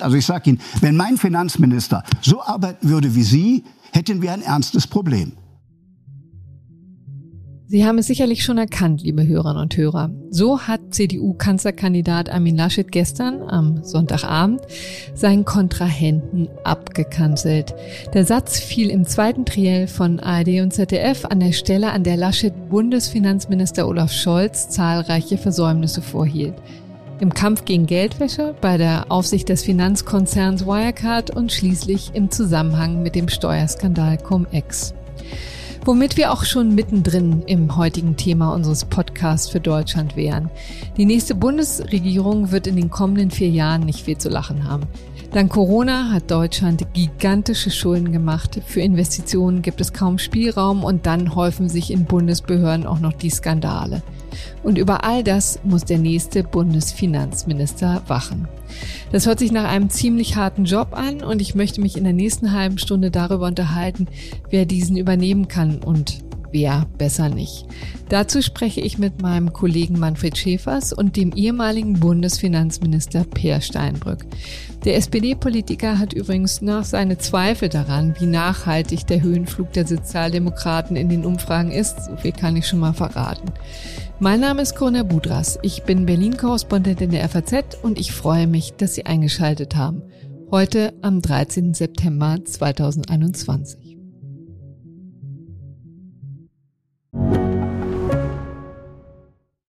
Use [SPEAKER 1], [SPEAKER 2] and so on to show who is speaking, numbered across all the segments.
[SPEAKER 1] Also ich sage Ihnen, wenn mein Finanzminister so arbeiten würde wie Sie, hätten wir ein ernstes Problem.
[SPEAKER 2] Sie haben es sicherlich schon erkannt, liebe Hörerinnen und Hörer. So hat CDU-Kanzlerkandidat Armin Laschet gestern am Sonntagabend seinen Kontrahenten abgekanzelt. Der Satz fiel im zweiten Triell von ARD und ZDF an der Stelle, an der Laschet Bundesfinanzminister Olaf Scholz zahlreiche Versäumnisse vorhielt. Im Kampf gegen Geldwäsche, bei der Aufsicht des Finanzkonzerns Wirecard und schließlich im Zusammenhang mit dem Steuerskandal Cum-Ex. Womit wir auch schon mittendrin im heutigen Thema unseres Podcasts für Deutschland wären. Die nächste Bundesregierung wird in den kommenden vier Jahren nicht viel zu lachen haben. Dank Corona hat Deutschland gigantische Schulden gemacht. Für Investitionen gibt es kaum Spielraum und dann häufen sich in Bundesbehörden auch noch die Skandale. Und über all das muss der nächste Bundesfinanzminister wachen. Das hört sich nach einem ziemlich harten Job an und ich möchte mich in der nächsten halben Stunde darüber unterhalten, wer diesen übernehmen kann und wer besser nicht. Dazu spreche ich mit meinem Kollegen Manfred Schäfers und dem ehemaligen Bundesfinanzminister Peer Steinbrück. Der SPD-Politiker hat übrigens nach seine Zweifel daran, wie nachhaltig der Höhenflug der Sozialdemokraten in den Umfragen ist. So viel kann ich schon mal verraten. Mein Name ist Corona Budras. Ich bin Berlin-Korrespondentin der FAZ und ich freue mich, dass Sie eingeschaltet haben. Heute am 13. September 2021.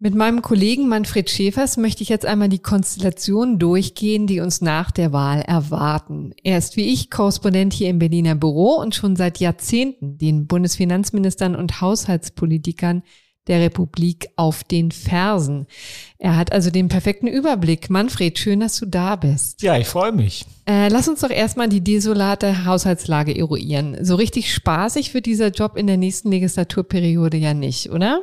[SPEAKER 2] Mit meinem Kollegen Manfred Schäfers möchte ich jetzt einmal die Konstellation durchgehen, die uns nach der Wahl erwarten. Er ist wie ich Korrespondent hier im Berliner Büro und schon seit Jahrzehnten den Bundesfinanzministern und Haushaltspolitikern der Republik auf den Fersen. Er hat also den perfekten Überblick. Manfred, schön, dass du da bist.
[SPEAKER 3] Ja, ich freue mich.
[SPEAKER 2] Äh, lass uns doch erstmal die desolate Haushaltslage eruieren. So richtig spaßig wird dieser Job in der nächsten Legislaturperiode ja nicht, oder?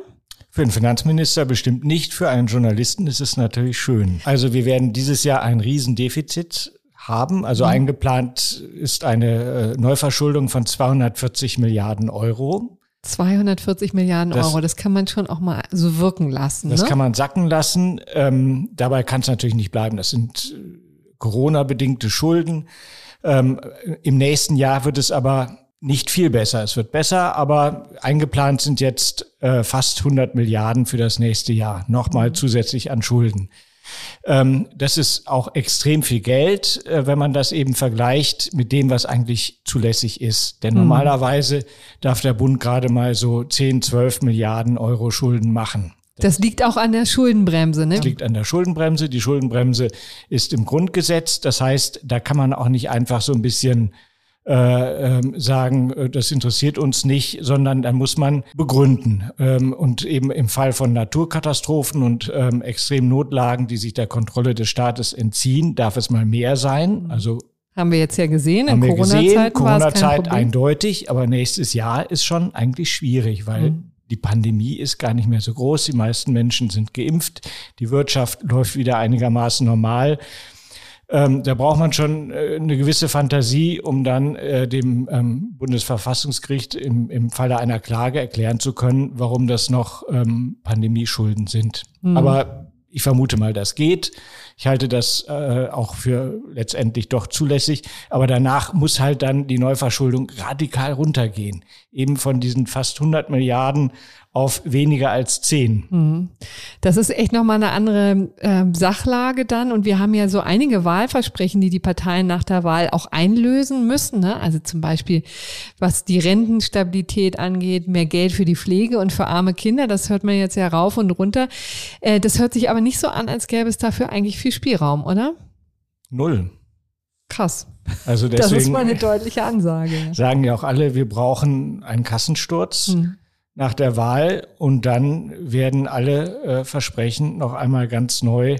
[SPEAKER 3] Für einen Finanzminister bestimmt nicht, für einen Journalisten ist es natürlich schön. Also wir werden dieses Jahr ein Riesendefizit haben. Also mhm. eingeplant ist eine äh, Neuverschuldung von 240 Milliarden Euro.
[SPEAKER 2] 240 Milliarden Euro, das, das kann man schon auch mal so wirken lassen.
[SPEAKER 3] Das
[SPEAKER 2] ne?
[SPEAKER 3] kann man sacken lassen. Ähm, dabei kann es natürlich nicht bleiben. Das sind äh, Corona-bedingte Schulden. Ähm, Im nächsten Jahr wird es aber nicht viel besser. Es wird besser, aber eingeplant sind jetzt äh, fast 100 Milliarden für das nächste Jahr. Nochmal mhm. zusätzlich an Schulden. Ähm, das ist auch extrem viel Geld, äh, wenn man das eben vergleicht mit dem, was eigentlich zulässig ist. Denn mhm. normalerweise darf der Bund gerade mal so 10, 12 Milliarden Euro Schulden machen.
[SPEAKER 2] Das liegt auch an der Schuldenbremse, ne?
[SPEAKER 3] Das liegt an der Schuldenbremse. Die Schuldenbremse ist im Grundgesetz. Das heißt, da kann man auch nicht einfach so ein bisschen äh, ähm, sagen, äh, das interessiert uns nicht, sondern dann muss man begründen. Ähm, und eben im Fall von Naturkatastrophen und ähm, extremen Notlagen, die sich der Kontrolle des Staates entziehen, darf es mal mehr sein. Also
[SPEAKER 2] haben wir jetzt ja gesehen, in Corona-Zeit
[SPEAKER 3] Corona-Zeit eindeutig, aber nächstes Jahr ist schon eigentlich schwierig, weil mhm. die Pandemie ist gar nicht mehr so groß. Die meisten Menschen sind geimpft. Die Wirtschaft läuft wieder einigermaßen normal. Ähm, da braucht man schon äh, eine gewisse Fantasie, um dann äh, dem ähm, Bundesverfassungsgericht im, im Falle einer Klage erklären zu können, warum das noch ähm, Pandemieschulden sind. Mhm. Aber ich vermute mal, das geht. Ich halte das äh, auch für letztendlich doch zulässig. Aber danach muss halt dann die Neuverschuldung radikal runtergehen. Eben von diesen fast 100 Milliarden auf weniger als zehn. Mhm.
[SPEAKER 2] Das ist echt nochmal eine andere äh, Sachlage dann. Und wir haben ja so einige Wahlversprechen, die die Parteien nach der Wahl auch einlösen müssen. Ne? Also zum Beispiel, was die Rentenstabilität angeht, mehr Geld für die Pflege und für arme Kinder. Das hört man jetzt ja rauf und runter. Äh, das hört sich aber nicht so an, als gäbe es dafür eigentlich viel Spielraum, oder?
[SPEAKER 3] Null.
[SPEAKER 2] Krass.
[SPEAKER 3] Also deswegen
[SPEAKER 2] das ist mal eine deutliche Ansage.
[SPEAKER 3] Sagen ja auch alle, wir brauchen einen Kassensturz. Hm. nach der Wahl und dann werden alle äh, Versprechen noch einmal ganz neu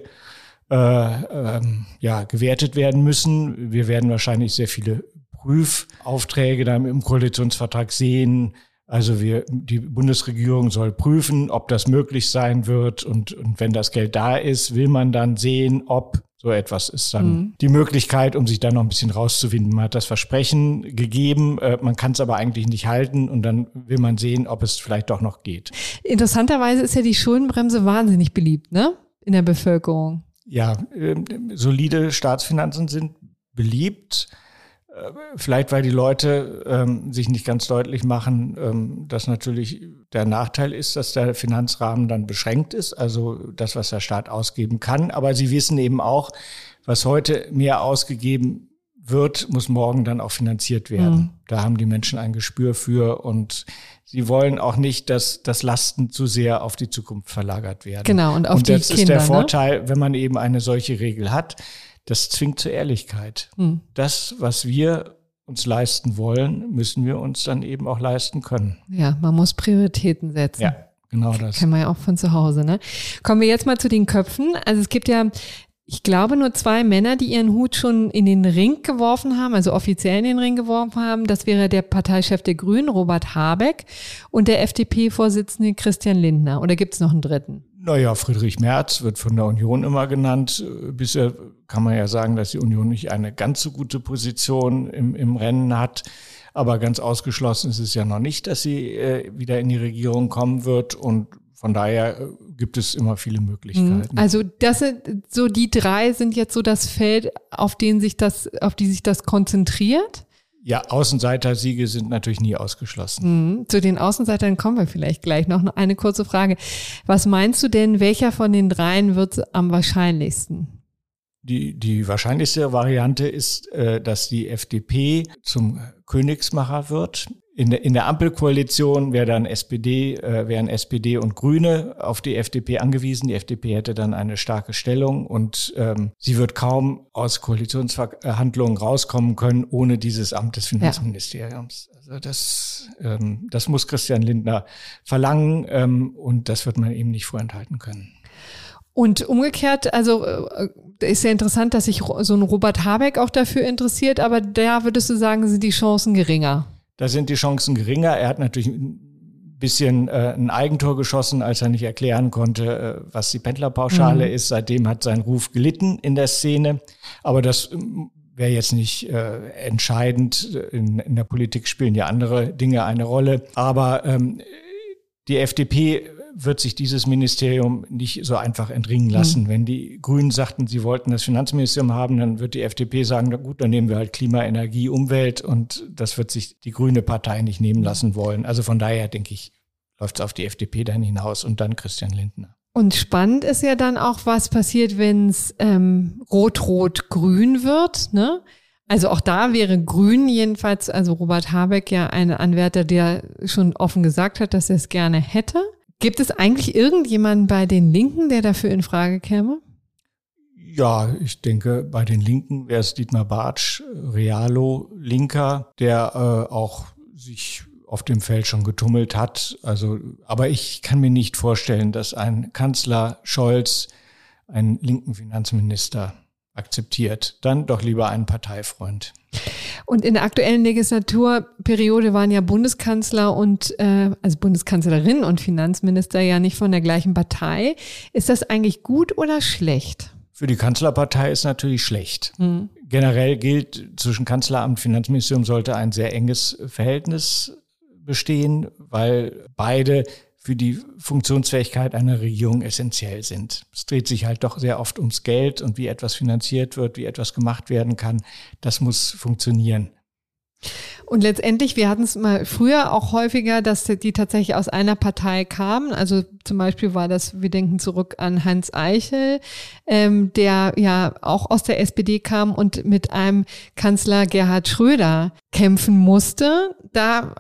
[SPEAKER 3] äh, ähm, ja, gewertet werden müssen. Wir werden wahrscheinlich sehr viele Prüfaufträge dann im Koalitionsvertrag sehen. Also wir, die Bundesregierung soll prüfen, ob das möglich sein wird. Und, und wenn das Geld da ist, will man dann sehen, ob so etwas ist dann mhm. die Möglichkeit, um sich da noch ein bisschen rauszuwinden. Man hat das Versprechen gegeben, äh, man kann es aber eigentlich nicht halten und dann will man sehen, ob es vielleicht doch noch geht.
[SPEAKER 2] Interessanterweise ist ja die Schuldenbremse wahnsinnig beliebt, ne? In der Bevölkerung.
[SPEAKER 3] Ja, äh, solide Staatsfinanzen sind beliebt. Äh, vielleicht, weil die Leute ähm, sich nicht ganz deutlich machen, ähm, dass natürlich der Nachteil ist, dass der Finanzrahmen dann beschränkt ist, also das, was der Staat ausgeben kann. Aber sie wissen eben auch, was heute mehr ausgegeben wird, muss morgen dann auch finanziert werden. Mhm. Da haben die Menschen ein Gespür für und sie wollen auch nicht, dass das Lasten zu sehr auf die Zukunft verlagert werden.
[SPEAKER 2] Genau, und auf
[SPEAKER 3] und
[SPEAKER 2] die
[SPEAKER 3] das
[SPEAKER 2] Kinder.
[SPEAKER 3] ist der
[SPEAKER 2] ne?
[SPEAKER 3] Vorteil, wenn man eben eine solche Regel hat das zwingt zur Ehrlichkeit. Mhm. Das, was wir uns leisten wollen, müssen wir uns dann eben auch leisten können.
[SPEAKER 2] Ja, man muss Prioritäten setzen.
[SPEAKER 3] Ja, genau das.
[SPEAKER 2] Kennen wir ja auch von zu Hause. Ne? Kommen wir jetzt mal zu den Köpfen. Also es gibt ja ich glaube, nur zwei Männer, die ihren Hut schon in den Ring geworfen haben, also offiziell in den Ring geworfen haben. Das wäre der Parteichef der Grünen, Robert Habeck, und der FDP-Vorsitzende Christian Lindner. Oder gibt es noch einen dritten?
[SPEAKER 3] Naja, Friedrich Merz wird von der Union immer genannt. Bisher kann man ja sagen, dass die Union nicht eine ganz so gute Position im, im Rennen hat. Aber ganz ausgeschlossen ist es ja noch nicht, dass sie äh, wieder in die Regierung kommen wird. Und von daher äh, gibt es immer viele Möglichkeiten.
[SPEAKER 2] Mhm. Also das sind so die drei sind jetzt so das Feld, auf den sich das, auf die sich das konzentriert.
[SPEAKER 3] Ja, Außenseiter-Siege sind natürlich nie ausgeschlossen.
[SPEAKER 2] Mhm. Zu den Außenseitern kommen wir vielleicht gleich noch. Eine kurze Frage. Was meinst du denn, welcher von den dreien wird am wahrscheinlichsten?
[SPEAKER 3] Die, die wahrscheinlichste Variante ist, äh, dass die FDP zum Königsmacher wird. In der, in der Ampelkoalition wäre dann SPD, äh, wären SPD und Grüne auf die FDP angewiesen. Die FDP hätte dann eine starke Stellung und ähm, sie wird kaum aus Koalitionsverhandlungen rauskommen können ohne dieses Amt des Finanzministeriums. Ja. Also das, ähm, das muss Christian Lindner verlangen ähm, und das wird man ihm nicht vorenthalten können.
[SPEAKER 2] Und umgekehrt, also äh, ist ja interessant, dass sich so ein Robert Habeck auch dafür interessiert, aber da würdest du sagen, sind die Chancen geringer.
[SPEAKER 3] Da sind die Chancen geringer. Er hat natürlich ein bisschen äh, ein Eigentor geschossen, als er nicht erklären konnte, äh, was die Pendlerpauschale mhm. ist. Seitdem hat sein Ruf gelitten in der Szene. Aber das ähm, wäre jetzt nicht äh, entscheidend. In, in, der Politik spielen ja andere Dinge eine Rolle. Aber ähm, die FDP wird sich dieses Ministerium nicht so einfach entringen lassen. Mhm. Wenn die Grünen sagten, sie wollten das Finanzministerium haben, dann wird die FDP sagen, na gut, dann nehmen wir halt Klima, Energie, Umwelt und das wird sich die grüne Partei nicht nehmen lassen wollen. Also von daher denke ich, läuft es auf die FDP dann hinaus und dann Christian Lindner.
[SPEAKER 2] Und spannend ist ja dann auch, was passiert, wenn es ähm, rot-rot-grün wird. Ne? Also auch da wäre Grün jedenfalls, also Robert Habeck ja ein Anwärter, der schon offen gesagt hat, dass er es gerne hätte. Gibt es eigentlich irgendjemanden bei den Linken, der dafür in Frage käme?
[SPEAKER 3] Ja, ich denke, bei den Linken wäre es Dietmar Bartsch, Realo, Linker, der äh, auch sich auf dem Feld schon getummelt hat. Also, aber ich kann mir nicht vorstellen, dass ein Kanzler Scholz einen linken Finanzminister akzeptiert. Dann doch lieber einen Parteifreund.
[SPEAKER 2] Und in der aktuellen Legislaturperiode waren ja Bundeskanzler und äh, also Bundeskanzlerin und Finanzminister ja nicht von der gleichen Partei. Ist das eigentlich gut oder schlecht?
[SPEAKER 3] Für die Kanzlerpartei ist natürlich schlecht. Mhm. Generell gilt, zwischen Kanzleramt und Finanzministerium sollte ein sehr enges Verhältnis bestehen, weil beide für die Funktionsfähigkeit einer Regierung essentiell sind. Es dreht sich halt doch sehr oft ums Geld und wie etwas finanziert wird, wie etwas gemacht werden kann. Das muss funktionieren.
[SPEAKER 2] Und letztendlich, wir hatten es mal früher auch häufiger, dass die tatsächlich aus einer Partei kamen. Also zum Beispiel war das, wir denken zurück an Hans Eichel, ähm, der ja auch aus der SPD kam und mit einem Kanzler Gerhard Schröder kämpfen musste. Da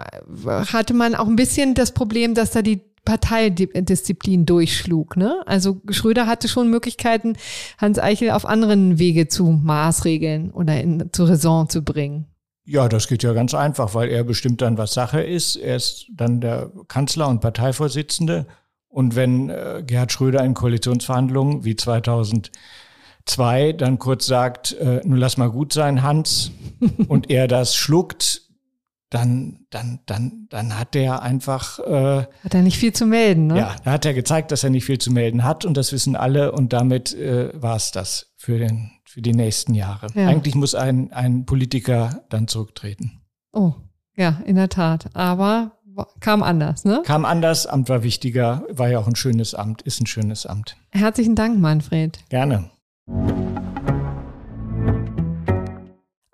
[SPEAKER 2] hatte man auch ein bisschen das Problem, dass da die Parteidisziplin durchschlug. Ne? Also Schröder hatte schon Möglichkeiten, Hans Eichel auf anderen Wege zu maßregeln oder in, zur Raison zu bringen.
[SPEAKER 3] Ja, das geht ja ganz einfach, weil er bestimmt dann, was Sache ist. Er ist dann der Kanzler und Parteivorsitzende. Und wenn äh, Gerhard Schröder in Koalitionsverhandlungen wie 2002 dann kurz sagt, äh, nun lass mal gut sein, Hans, und er das schluckt, dann, dann, dann, dann hat er einfach. Äh,
[SPEAKER 2] hat er nicht viel zu melden, ne?
[SPEAKER 3] Ja, da hat er gezeigt, dass er nicht viel zu melden hat und das wissen alle und damit äh, war es das für, den, für die nächsten Jahre. Ja. Eigentlich muss ein, ein Politiker dann zurücktreten.
[SPEAKER 2] Oh, ja, in der Tat. Aber kam anders, ne?
[SPEAKER 3] Kam anders, Amt war wichtiger, war ja auch ein schönes Amt, ist ein schönes Amt.
[SPEAKER 2] Herzlichen Dank, Manfred.
[SPEAKER 3] Gerne.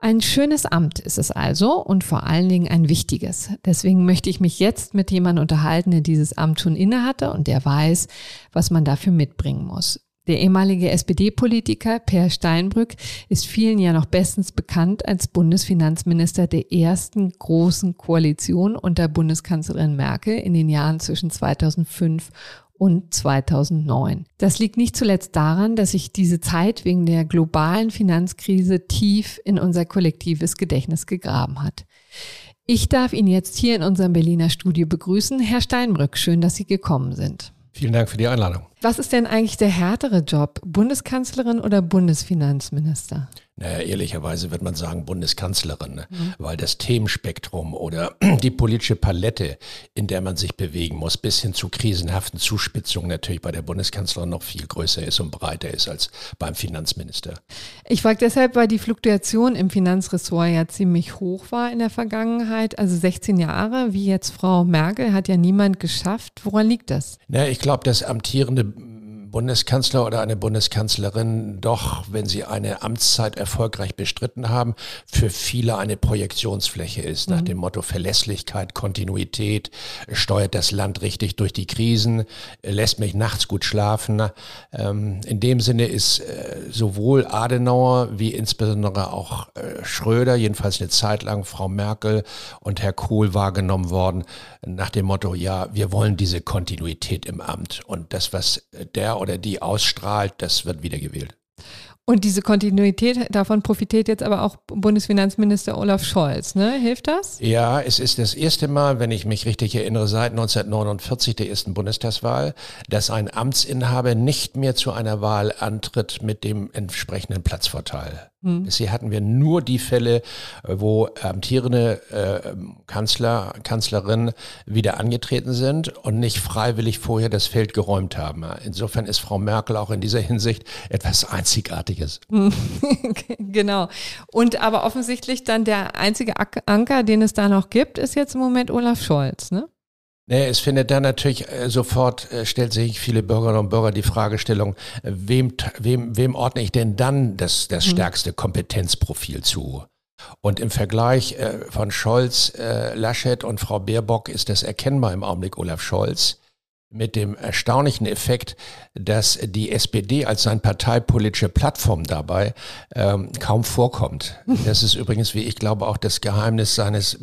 [SPEAKER 2] Ein schönes Amt ist es also und vor allen Dingen ein wichtiges. Deswegen möchte ich mich jetzt mit jemandem unterhalten, der dieses Amt schon innehatte und der weiß, was man dafür mitbringen muss. Der ehemalige SPD-Politiker Per Steinbrück ist vielen ja noch bestens bekannt als Bundesfinanzminister der ersten großen Koalition unter Bundeskanzlerin Merkel in den Jahren zwischen 2005 und 2009. Das liegt nicht zuletzt daran, dass sich diese Zeit wegen der globalen Finanzkrise tief in unser kollektives Gedächtnis gegraben hat. Ich darf ihn jetzt hier in unserem Berliner Studio begrüßen. Herr Steinbrück, schön, dass Sie gekommen sind.
[SPEAKER 4] Vielen Dank für die Einladung.
[SPEAKER 2] Was ist denn eigentlich der härtere Job, Bundeskanzlerin oder Bundesfinanzminister?
[SPEAKER 4] Naja, ehrlicherweise wird man sagen Bundeskanzlerin, ne? mhm. weil das Themenspektrum oder die politische Palette, in der man sich bewegen muss, bis hin zu krisenhaften Zuspitzungen natürlich bei der Bundeskanzlerin noch viel größer ist und breiter ist als beim Finanzminister.
[SPEAKER 2] Ich frage deshalb, weil die Fluktuation im Finanzressort ja ziemlich hoch war in der Vergangenheit. Also 16 Jahre, wie jetzt Frau Merkel, hat ja niemand geschafft. Woran liegt das?
[SPEAKER 4] Na, ich glaube, das amtierende Bundeskanzler oder eine Bundeskanzlerin doch, wenn sie eine Amtszeit erfolgreich bestritten haben, für viele eine Projektionsfläche ist. Mhm. Nach dem Motto Verlässlichkeit, Kontinuität, steuert das Land richtig durch die Krisen, lässt mich nachts gut schlafen. Ähm, in dem Sinne ist äh, sowohl Adenauer wie insbesondere auch äh, Schröder, jedenfalls eine Zeit lang Frau Merkel und Herr Kohl wahrgenommen worden, nach dem Motto, ja, wir wollen diese Kontinuität im Amt. Und das, was der oder die ausstrahlt, das wird wiedergewählt.
[SPEAKER 2] Und diese Kontinuität, davon profitiert jetzt aber auch Bundesfinanzminister Olaf Scholz, ne? Hilft das?
[SPEAKER 4] Ja, es ist das erste Mal, wenn ich mich richtig erinnere, seit 1949 der ersten Bundestagswahl, dass ein Amtsinhaber nicht mehr zu einer Wahl antritt mit dem entsprechenden Platzvorteil. Hm. Bisher hatten wir nur die Fälle, wo amtierende äh, Kanzler, Kanzlerin wieder angetreten sind und nicht freiwillig vorher das Feld geräumt haben. Insofern ist Frau Merkel auch in dieser Hinsicht etwas Einzigartiges.
[SPEAKER 2] genau. Und aber offensichtlich dann der einzige Anker, den es da noch gibt, ist jetzt im Moment Olaf Scholz, ne?
[SPEAKER 4] Nee, es findet dann natürlich äh, sofort, äh, stellt sich viele Bürgerinnen und Bürger die Fragestellung, äh, wem, wem, wem ordne ich denn dann das, das mhm. stärkste Kompetenzprofil zu? Und im Vergleich äh, von Scholz, äh, Laschet und Frau Baerbock ist das erkennbar im Augenblick Olaf Scholz mit dem erstaunlichen Effekt, dass die SPD als sein parteipolitische Plattform dabei ähm, kaum vorkommt. Das ist übrigens, wie ich glaube, auch das Geheimnis seines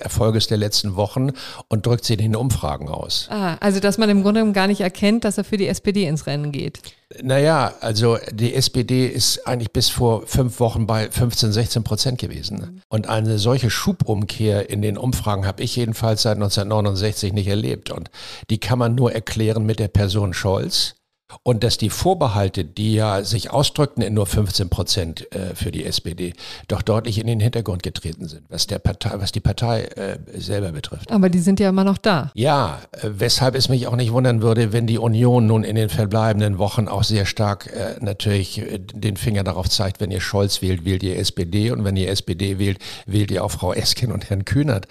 [SPEAKER 4] Erfolges der letzten Wochen und drückt sie in den Umfragen aus.
[SPEAKER 2] Ah, also dass man im Grunde gar nicht erkennt, dass er für die SPD ins Rennen geht.
[SPEAKER 4] Naja, also die SPD ist eigentlich bis vor fünf Wochen bei 15, 16 Prozent gewesen. Und eine solche Schubumkehr in den Umfragen habe ich jedenfalls seit 1969 nicht erlebt. Und die kann man nur erklären mit der Person Scholz und dass die Vorbehalte, die ja sich ausdrückten in nur 15 Prozent äh, für die SPD, doch deutlich in den Hintergrund getreten sind, was, der Partei, was die Partei äh, selber betrifft.
[SPEAKER 2] Aber die sind ja immer noch da.
[SPEAKER 4] Ja, äh, weshalb es mich auch nicht wundern würde, wenn die Union nun in den verbleibenden Wochen auch sehr stark natürlich den Finger darauf zeigt, wenn ihr Scholz wählt, wählt ihr SPD und wenn ihr SPD wählt, wählt ihr auch Frau Esken und Herrn Kühnert.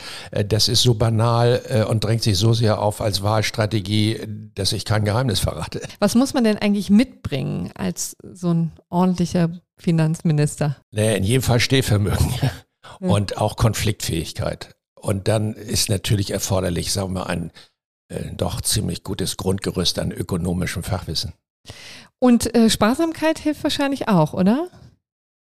[SPEAKER 4] Das ist so banal und drängt sich so sehr auf als Wahlstrategie, dass ich kein Geheimnis verrate.
[SPEAKER 2] Was muss man denn eigentlich mitbringen als so ein ordentlicher Finanzminister?
[SPEAKER 4] Naja, in jedem Fall Stehvermögen und auch Konfliktfähigkeit. Und dann ist natürlich erforderlich, sagen wir mal, ein äh, doch ziemlich gutes Grundgerüst an ökonomischem Fachwissen.
[SPEAKER 2] Und äh, Sparsamkeit hilft wahrscheinlich auch, oder?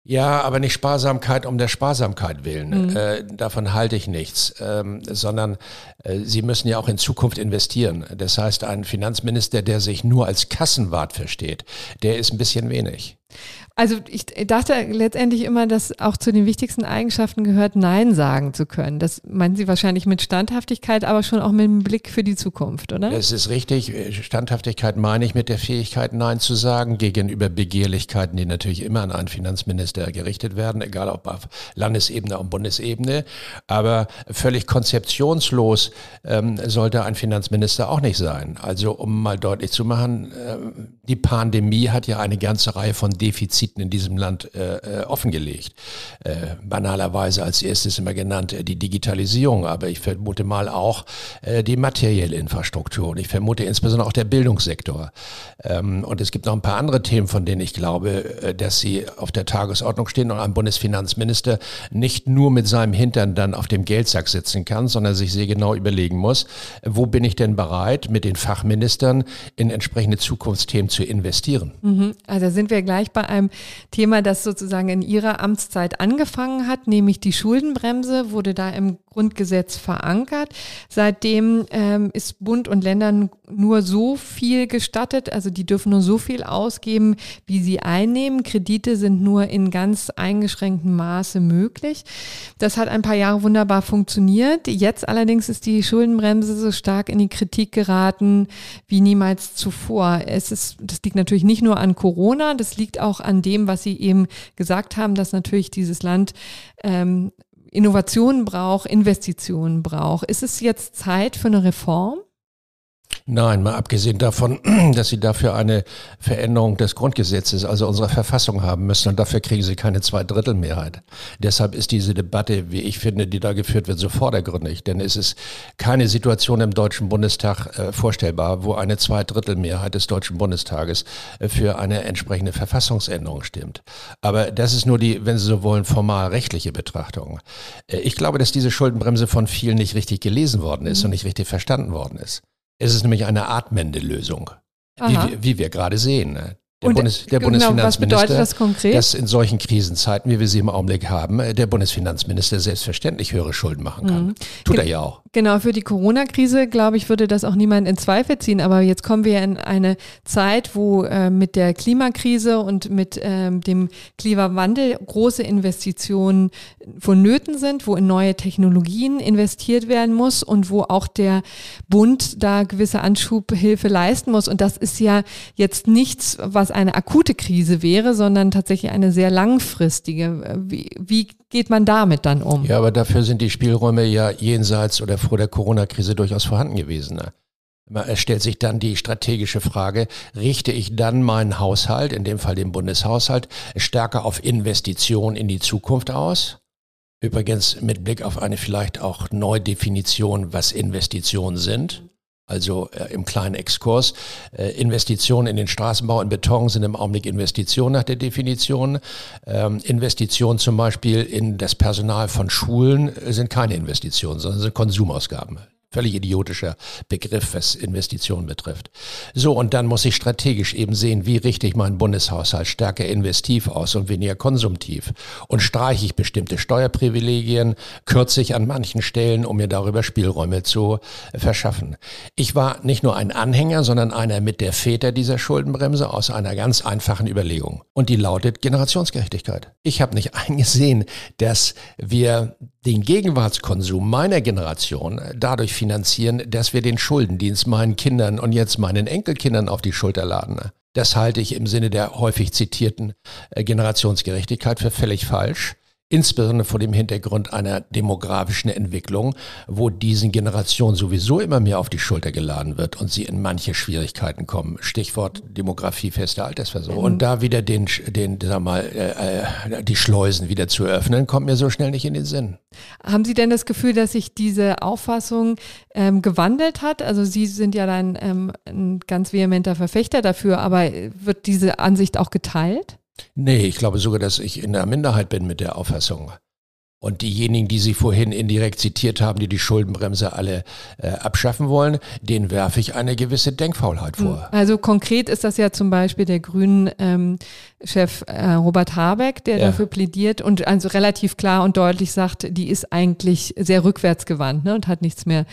[SPEAKER 4] Ja, aber nicht Sparsamkeit um der Sparsamkeit willen. Mhm. Äh, davon halte ich nichts, ähm, sondern äh, Sie müssen ja auch in Zukunft investieren. Das heißt, ein Finanzminister, der sich nur als Kassenwart versteht, der ist ein bisschen wenig.
[SPEAKER 2] Also ich dachte letztendlich immer, dass auch zu den wichtigsten Eigenschaften gehört, Nein sagen zu können. Das meinen Sie wahrscheinlich mit Standhaftigkeit, aber schon auch mit einem Blick für die Zukunft, oder?
[SPEAKER 4] Das ist richtig. Standhaftigkeit meine ich mit der Fähigkeit, Nein zu sagen gegenüber Begehrlichkeiten, die natürlich immer an einen Finanzminister gerichtet werden, egal ob auf Landesebene oder Bundesebene. Aber völlig konzeptionslos ähm, sollte ein Finanzminister auch nicht sein. Also um mal deutlich zu machen, äh, die Pandemie hat ja eine ganze Reihe von Defiziten in diesem Land äh, äh, offengelegt. Äh, banalerweise als erstes immer genannt äh, die Digitalisierung, aber ich vermute mal auch äh, die materielle Infrastruktur und ich vermute insbesondere auch der Bildungssektor. Ähm, und es gibt noch ein paar andere Themen, von denen ich glaube, äh, dass sie auf der Tagesordnung stehen und ein Bundesfinanzminister nicht nur mit seinem Hintern dann auf dem Geldsack sitzen kann, sondern sich sehr genau überlegen muss, wo bin ich denn bereit, mit den Fachministern in entsprechende Zukunftsthemen zu investieren.
[SPEAKER 2] Mhm. Also sind wir gleich bei einem Thema, das sozusagen in Ihrer Amtszeit angefangen hat, nämlich die Schuldenbremse wurde da im Grundgesetz verankert. Seitdem ähm, ist Bund und Ländern nur so viel gestattet, also die dürfen nur so viel ausgeben, wie sie einnehmen. Kredite sind nur in ganz eingeschränktem Maße möglich. Das hat ein paar Jahre wunderbar funktioniert. Jetzt allerdings ist die Schuldenbremse so stark in die Kritik geraten wie niemals zuvor. Es ist, das liegt natürlich nicht nur an Corona, das liegt auch an dem, was Sie eben gesagt haben, dass natürlich dieses Land ähm, Innovationen braucht, Investitionen braucht. Ist es jetzt Zeit für eine Reform?
[SPEAKER 4] Nein, mal abgesehen davon, dass sie dafür eine Veränderung des Grundgesetzes, also unserer Verfassung haben müssen und dafür kriegen sie keine Zweidrittelmehrheit. Deshalb ist diese Debatte, wie ich finde, die da geführt wird, so vordergründig. Denn es ist keine Situation im Deutschen Bundestag äh, vorstellbar, wo eine Zweidrittelmehrheit des Deutschen Bundestages äh, für eine entsprechende Verfassungsänderung stimmt. Aber das ist nur die, wenn Sie so wollen, formal rechtliche Betrachtung. Äh, ich glaube, dass diese Schuldenbremse von vielen nicht richtig gelesen worden ist mhm. und nicht richtig verstanden worden ist. Es ist nämlich eine atmende Lösung, wie, wie, wir gerade sehen. Der, und, Bundes, der genau, Bundesfinanzminister,
[SPEAKER 2] das konkret?
[SPEAKER 4] dass in solchen Krisenzeiten, wie wir sie im Augenblick haben, äh, der Bundesfinanzminister selbstverständlich höhere Schulden machen kann. Mhm. Tut er ja auch.
[SPEAKER 2] Genau, für die Corona-Krise, glaube ich, würde das auch niemand in Zweifel ziehen. Aber jetzt kommen wir in eine Zeit, wo äh, mit der Klimakrise und mit ähm, dem Klimawandel große Investitionen vonnöten sind, wo in neue Technologien investiert werden muss und wo auch der Bund da gewisse Anschubhilfe leisten muss. Und das ist ja jetzt nichts, was eine akute Krise wäre, sondern tatsächlich eine sehr langfristige. Wie, wie geht man damit dann um?
[SPEAKER 4] Ja, aber dafür sind die Spielräume ja jenseits oder vor der Corona-Krise durchaus vorhanden gewesen. Ne? Es stellt sich dann die strategische Frage, richte ich dann meinen Haushalt, in dem Fall den Bundeshaushalt, stärker auf Investition in die Zukunft aus? Übrigens mit Blick auf eine vielleicht auch Neudefinition, was Investitionen sind. Also äh, im kleinen Exkurs, äh, Investitionen in den Straßenbau, in Beton sind im Augenblick Investitionen nach der Definition. Ähm, Investitionen zum Beispiel in das Personal von Schulen sind keine Investitionen, sondern sind Konsumausgaben. Völlig idiotischer Begriff, was Investitionen betrifft. So, und dann muss ich strategisch eben sehen, wie richte ich meinen Bundeshaushalt stärker investiv aus und weniger konsumtiv. Und streiche ich bestimmte Steuerprivilegien, kürze ich an manchen Stellen, um mir darüber Spielräume zu verschaffen. Ich war nicht nur ein Anhänger, sondern einer mit der Väter dieser Schuldenbremse aus einer ganz einfachen Überlegung. Und die lautet Generationsgerechtigkeit. Ich habe nicht eingesehen, dass wir den Gegenwartskonsum meiner Generation dadurch finanzieren, dass wir den Schuldendienst meinen Kindern und jetzt meinen Enkelkindern auf die Schulter laden. Das halte ich im Sinne der häufig zitierten äh, Generationsgerechtigkeit für völlig falsch insbesondere vor dem Hintergrund einer demografischen Entwicklung, wo diesen Generationen sowieso immer mehr auf die Schulter geladen wird und sie in manche Schwierigkeiten kommen. Stichwort Demografie, feste Altersversorgung. Und da wieder den, den sag mal, äh, äh, die Schleusen wieder zu öffnen, kommt mir so schnell nicht in den Sinn.
[SPEAKER 2] Haben Sie denn das Gefühl, dass sich diese Auffassung ähm, gewandelt hat? Also Sie sind ja dann ähm, ein ganz vehementer Verfechter dafür, aber wird diese Ansicht auch geteilt?
[SPEAKER 4] Nee, ich glaube sogar, dass ich in der Minderheit bin mit der Auffassung. Und diejenigen, die Sie vorhin indirekt zitiert haben, die die Schuldenbremse alle äh, abschaffen wollen, denen werfe ich eine gewisse Denkfaulheit vor.
[SPEAKER 2] Hm. Also konkret ist das ja zum Beispiel der Grünen ähm, Chef äh, Robert Habeck, der ja. dafür plädiert und also relativ klar und deutlich sagt, die ist eigentlich sehr rückwärtsgewandt ne, und hat nichts mehr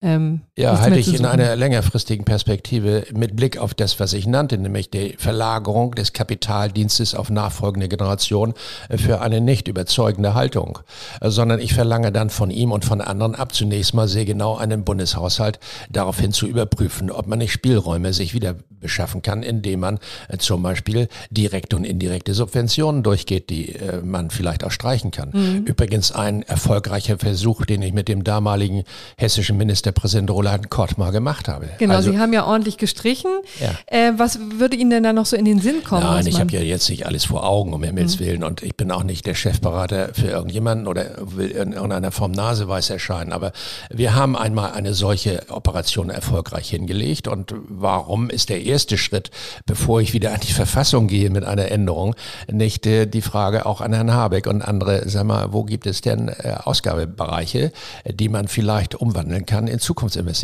[SPEAKER 2] ähm,
[SPEAKER 4] ja, halte ich in einer längerfristigen Perspektive mit Blick auf das, was ich nannte, nämlich die Verlagerung des Kapitaldienstes auf nachfolgende Generation äh, für eine nicht überzeugende Haltung, äh, sondern ich verlange dann von ihm und von anderen ab, zunächst mal sehr genau einen Bundeshaushalt daraufhin zu überprüfen, ob man nicht Spielräume sich wieder beschaffen kann, indem man äh, zum Beispiel direkte und indirekte Subventionen durchgeht, die man vielleicht auch streichen kann. Mhm. Übrigens ein erfolgreicher Versuch, den ich mit dem damaligen hessischen Minister der Präsident Roland Kort mal gemacht habe.
[SPEAKER 2] Genau, also, Sie haben ja ordentlich gestrichen. Ja. Äh, was würde Ihnen denn da noch so in den Sinn kommen?
[SPEAKER 4] Nein, ich habe ja jetzt nicht alles vor Augen, um Himmels mhm. Willen. Und ich bin auch nicht der Chefberater für irgendjemanden oder will in irgendeiner Form naseweiß erscheinen. Aber wir haben einmal eine solche Operation erfolgreich hingelegt. Und warum ist der erste Schritt, bevor ich wieder an die Verfassung gehe mit einer Änderung, nicht äh, die Frage auch an Herrn Habeck und andere, sag mal, wo gibt es denn äh, Ausgabebereiche, die man vielleicht umwandeln kann in Zukunftsinvestitionen.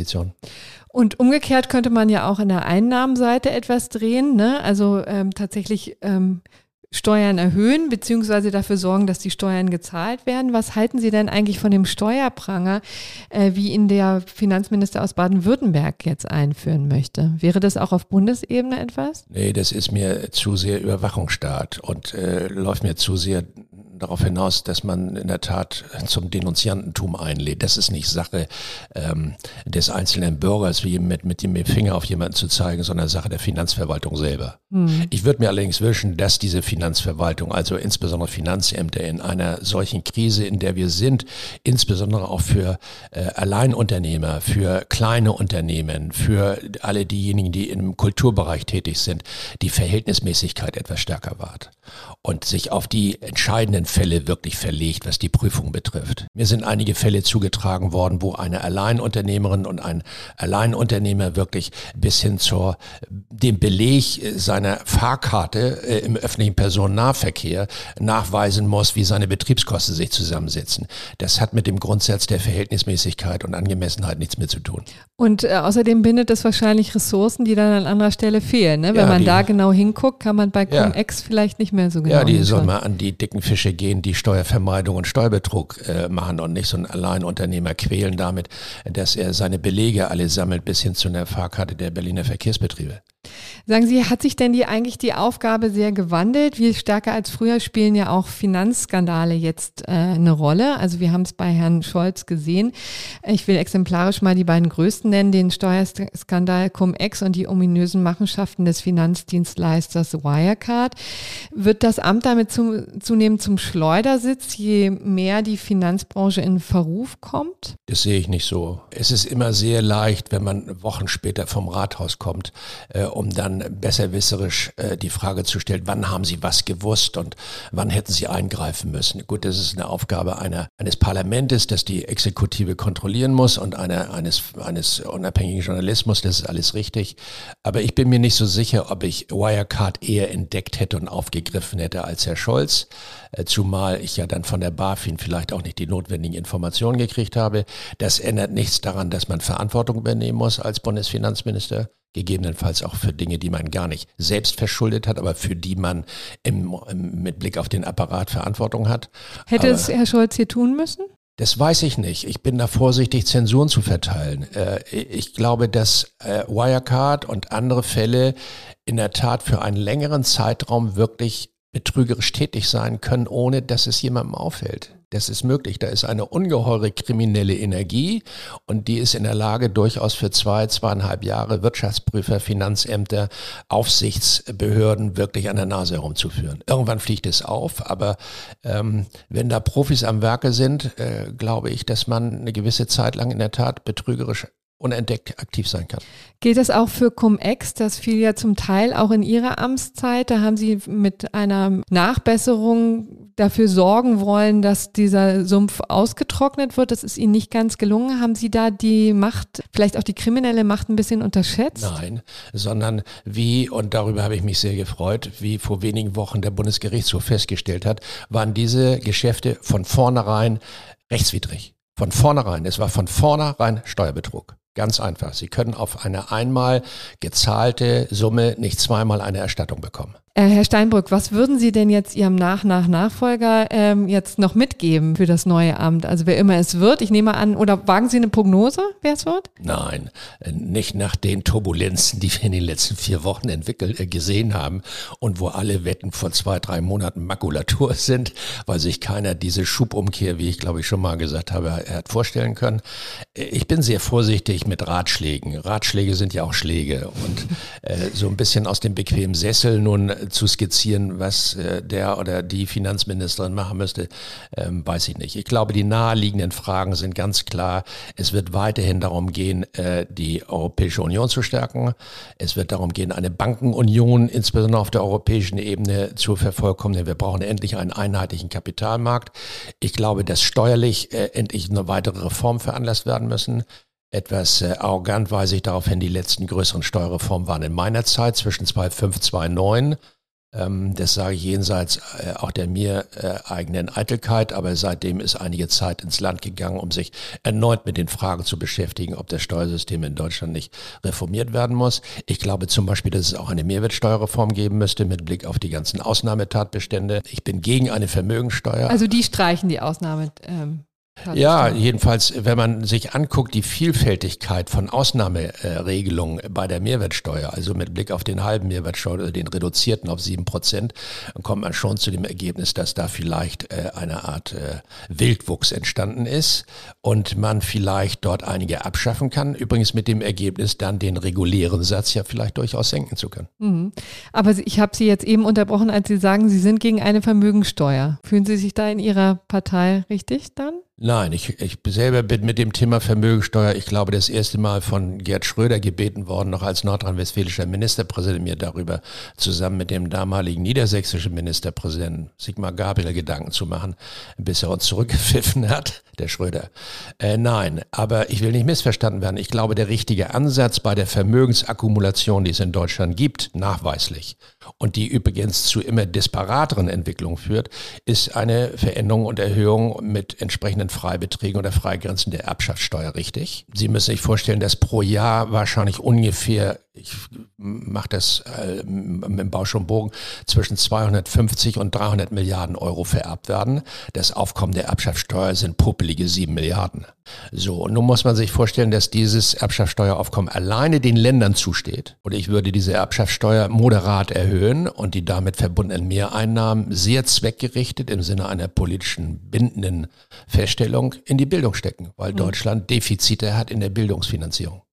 [SPEAKER 2] Und umgekehrt könnte man ja auch an der Einnahmenseite etwas drehen, ne? also ähm, tatsächlich ähm, Steuern erhöhen, beziehungsweise dafür sorgen, dass die Steuern gezahlt werden. Was halten Sie denn eigentlich von dem Steuerpranger, äh, wie ihn der Finanzminister aus Baden-Württemberg jetzt einführen möchte? Wäre das auch auf Bundesebene etwas?
[SPEAKER 4] Nee, das ist mir zu sehr Überwachungsstaat und äh, läuft mir zu sehr darauf hinaus, dass man in der Tat zum Denunziantentum einlädt. Das ist nicht Sache ähm, des einzelnen Bürgers, wie mit, mit dem Finger auf jemanden zu zeigen, sondern Sache der Finanzverwaltung selber. Hm. Ich würde mir allerdings wünschen, dass diese Finanzverwaltung, also insbesondere Finanzämter in einer solchen Krise, in der wir sind, insbesondere auch für äh, Alleinunternehmer, für kleine Unternehmen, für alle diejenigen, die im Kulturbereich tätig sind, die Verhältnismäßigkeit etwas stärker wahrt und sich auf die entscheidenden Fälle wirklich verlegt, was die Prüfung betrifft. Mir sind einige Fälle zugetragen worden, wo eine Alleinunternehmerin und ein Alleinunternehmer wirklich bis hin zur dem Beleg seiner Fahrkarte äh, im öffentlichen Personennahverkehr nachweisen muss, wie seine Betriebskosten sich zusammensetzen. Das hat mit dem Grundsatz der Verhältnismäßigkeit und Angemessenheit nichts mehr zu tun.
[SPEAKER 2] Und äh, außerdem bindet es wahrscheinlich Ressourcen, die dann an anderer Stelle fehlen. Ne? Wenn ja, man die, da genau hinguckt, kann man bei Cum-Ex ja. vielleicht nicht mehr so genau
[SPEAKER 4] Ja, die sollen mal an die dicken Fische gehen, die Steuervermeidung und Steuerbetrug äh, machen und nicht so ein Alleinunternehmer quälen damit, dass er seine Belege alle sammelt bis hin zu einer Fahrkarte der Berliner Verkehrsbetriebe.
[SPEAKER 2] Sagen Sie, hat sich denn die eigentlich die Aufgabe sehr gewandelt? Wie stärker als früher spielen ja auch Finanzskandale jetzt äh, eine Rolle. Also wir haben es bei Herrn Scholz gesehen. Ich will exemplarisch mal die beiden größten nennen, den Steuerskandal Cum-Ex und die ominösen Machenschaften des Finanzdienstleisters Wirecard. Wird das Amt damit zu, zunehmend zum Schleudersitz, je mehr die Finanzbranche in Verruf kommt?
[SPEAKER 4] Das sehe ich nicht so. Es ist immer sehr leicht, wenn man Wochen später vom Rathaus kommt, äh, um dann besserwisserisch äh, die Frage zu stellen, wann haben Sie was gewusst und wann hätten Sie eingreifen müssen. Gut, das ist eine Aufgabe einer, eines Parlamentes, das die Exekutive kontrollieren muss und einer, eines, eines unabhängigen Journalismus, das ist alles richtig. Aber ich bin mir nicht so sicher, ob ich Wirecard eher entdeckt hätte und aufgegriffen hätte als Herr Scholz, äh, zumal ich ja dann von der BaFin vielleicht auch nicht die notwendigen Informationen gekriegt habe. Das ändert nichts daran, dass man Verantwortung übernehmen muss als Bundesfinanzminister gegebenenfalls auch für Dinge, die man gar nicht selbst verschuldet hat, aber für die man im, im, mit Blick auf den Apparat Verantwortung hat.
[SPEAKER 2] Hätte aber, es Herr Scholz hier tun müssen?
[SPEAKER 4] Das weiß ich nicht. Ich bin da vorsichtig, Zensuren zu verteilen. Äh, ich glaube, dass äh, Wirecard und andere Fälle in der Tat für einen längeren Zeitraum wirklich betrügerisch tätig sein können, ohne dass es jemandem auffällt. Das ist möglich. Da ist eine ungeheure kriminelle Energie und die ist in der Lage, durchaus für zwei, zweieinhalb Jahre Wirtschaftsprüfer, Finanzämter, Aufsichtsbehörden wirklich an der Nase herumzuführen. Irgendwann fliegt es auf, aber ähm, wenn da Profis am Werke sind, äh, glaube ich, dass man eine gewisse Zeit lang in der Tat betrügerisch unentdeckt aktiv sein kann.
[SPEAKER 2] Gilt das auch für Cum-Ex? Das fiel ja zum Teil auch in Ihrer Amtszeit. Da haben Sie mit einer Nachbesserung dafür sorgen wollen, dass dieser Sumpf ausgetrocknet wird. Das ist Ihnen nicht ganz gelungen. Haben Sie da die Macht, vielleicht auch die kriminelle Macht ein bisschen unterschätzt?
[SPEAKER 4] Nein, sondern wie, und darüber habe ich mich sehr gefreut, wie vor wenigen Wochen der Bundesgerichtshof festgestellt hat, waren diese Geschäfte von vornherein rechtswidrig. Von vornherein. Es war von vornherein Steuerbetrug. Ganz einfach. Sie können auf eine einmal gezahlte Summe nicht zweimal eine Erstattung bekommen.
[SPEAKER 2] Äh, Herr Steinbrück, was würden Sie denn jetzt Ihrem Nach-Nach-Nachfolger ähm, jetzt noch mitgeben für das neue Amt? Also wer immer es wird, ich nehme an, oder wagen Sie eine Prognose, wer es wird?
[SPEAKER 4] Nein, äh, nicht nach den Turbulenzen, die wir in den letzten vier Wochen entwickelt, äh, gesehen haben und wo alle Wetten vor zwei, drei Monaten Makulatur sind, weil sich keiner diese Schubumkehr, wie ich glaube ich schon mal gesagt habe, hat vorstellen können. Äh, ich bin sehr vorsichtig mit Ratschlägen. Ratschläge sind ja auch Schläge und äh, so ein bisschen aus dem bequemen Sessel nun zu skizzieren, was äh, der oder die Finanzministerin machen müsste, ähm, weiß ich nicht. Ich glaube, die naheliegenden Fragen sind ganz klar. Es wird weiterhin darum gehen, äh, die Europäische Union zu stärken. Es wird darum gehen, eine Bankenunion insbesondere auf der europäischen Ebene zu vervollkommnen. Wir brauchen endlich einen einheitlichen Kapitalmarkt. Ich glaube, dass steuerlich äh, endlich eine weitere Reform veranlasst werden müssen. Etwas äh, arrogant weise ich darauf hin, die letzten größeren Steuerreformen waren in meiner Zeit zwischen 2005 und 2009. Ähm, das sage ich jenseits äh, auch der mir äh, eigenen Eitelkeit, aber seitdem ist einige Zeit ins Land gegangen, um sich erneut mit den Fragen zu beschäftigen, ob das Steuersystem in Deutschland nicht reformiert werden muss. Ich glaube zum Beispiel, dass es auch eine Mehrwertsteuerreform geben müsste mit Blick auf die ganzen Ausnahmetatbestände. Ich bin gegen eine Vermögensteuer.
[SPEAKER 2] Also die streichen die Ausnahme. Ähm
[SPEAKER 4] ja, jedenfalls, wenn man sich anguckt, die Vielfältigkeit von Ausnahmeregelungen bei der Mehrwertsteuer, also mit Blick auf den halben Mehrwertsteuer oder den reduzierten auf sieben Prozent, kommt man schon zu dem Ergebnis, dass da vielleicht äh, eine Art äh, Wildwuchs entstanden ist und man vielleicht dort einige abschaffen kann. Übrigens mit dem Ergebnis, dann den regulären Satz ja vielleicht durchaus senken zu können.
[SPEAKER 2] Mhm. Aber ich habe Sie jetzt eben unterbrochen, als Sie sagen, Sie sind gegen eine Vermögensteuer. Fühlen Sie sich da in Ihrer Partei richtig dann?
[SPEAKER 4] Nein, ich, ich selber bin mit dem Thema Vermögensteuer, ich glaube, das erste Mal von Gerd Schröder gebeten worden, noch als nordrhein-westfälischer Ministerpräsident, mir darüber zusammen mit dem damaligen niedersächsischen Ministerpräsidenten Sigmar Gabriel Gedanken zu machen, bis er uns zurückgepfiffen hat, der Schröder. Äh, nein, aber ich will nicht missverstanden werden. Ich glaube, der richtige Ansatz bei der Vermögensakkumulation, die es in Deutschland gibt, nachweislich, und die übrigens zu immer disparateren Entwicklungen führt, ist eine Veränderung und Erhöhung mit entsprechenden Freibeträgen oder Freigrenzen der Erbschaftssteuer richtig. Sie müssen sich vorstellen, dass pro Jahr wahrscheinlich ungefähr ich mache das äh, mit dem Bausch und Bogen, zwischen 250 und 300 Milliarden Euro vererbt werden. Das Aufkommen der Erbschaftssteuer sind puppelige 7 Milliarden. So, und nun muss man sich vorstellen, dass dieses Erbschaftssteueraufkommen alleine den Ländern zusteht. Und ich würde diese Erbschaftssteuer moderat erhöhen und die damit verbundenen Mehreinnahmen sehr zweckgerichtet im Sinne einer politischen bindenden Feststellung in die Bildung stecken, weil mhm. Deutschland Defizite hat in der Bildungsfinanzierung.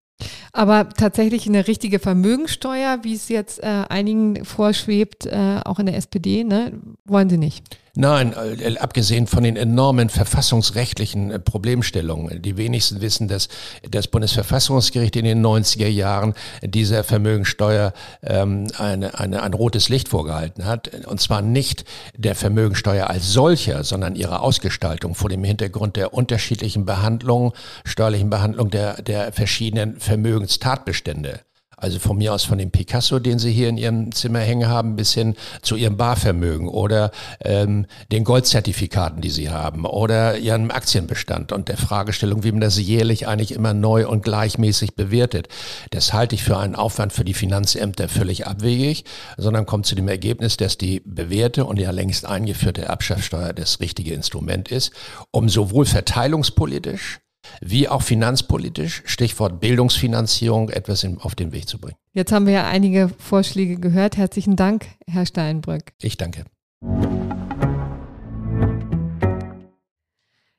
[SPEAKER 2] Aber tatsächlich eine richtige Vermögensteuer, wie es jetzt äh, einigen vorschwebt, äh, auch in der SPD, ne, wollen Sie nicht.
[SPEAKER 4] Nein, äh, abgesehen von den enormen verfassungsrechtlichen äh, Problemstellungen. Die wenigsten wissen, dass das Bundesverfassungsgericht in den 90er Jahren dieser Vermögensteuer ähm, eine, eine, ein rotes Licht vorgehalten hat. Und zwar nicht der Vermögensteuer als solcher, sondern ihre Ausgestaltung vor dem Hintergrund der unterschiedlichen Behandlung, steuerlichen Behandlung der, der verschiedenen Vermögenstatbestände. Also von mir aus von dem Picasso, den Sie hier in Ihrem Zimmer hängen haben, bis hin zu Ihrem Barvermögen oder ähm, den Goldzertifikaten, die Sie haben oder Ihrem Aktienbestand und der Fragestellung, wie man das jährlich eigentlich immer neu und gleichmäßig bewertet. Das halte ich für einen Aufwand für die Finanzämter völlig abwegig, sondern kommt zu dem Ergebnis, dass die bewährte und ja längst eingeführte Erbschaftssteuer das richtige Instrument ist, um sowohl verteilungspolitisch wie auch finanzpolitisch, Stichwort Bildungsfinanzierung, etwas auf den Weg zu bringen.
[SPEAKER 2] Jetzt haben wir ja einige Vorschläge gehört. Herzlichen Dank, Herr Steinbrück.
[SPEAKER 4] Ich danke.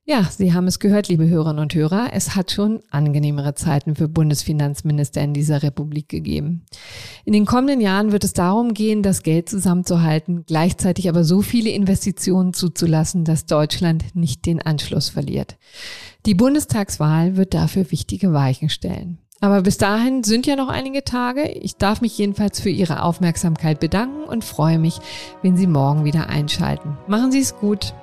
[SPEAKER 2] Ja, Sie haben es gehört, liebe Hörerinnen und Hörer. Es hat schon angenehmere Zeiten für Bundesfinanzminister in dieser Republik gegeben. In den kommenden Jahren wird es darum gehen, das Geld zusammenzuhalten, gleichzeitig aber so viele Investitionen zuzulassen, dass Deutschland nicht den Anschluss verliert. Die Bundestagswahl wird dafür wichtige Weichen stellen. Aber bis dahin sind ja noch einige Tage. Ich darf mich jedenfalls für Ihre Aufmerksamkeit bedanken und freue mich, wenn Sie morgen wieder einschalten. Machen Sie es gut.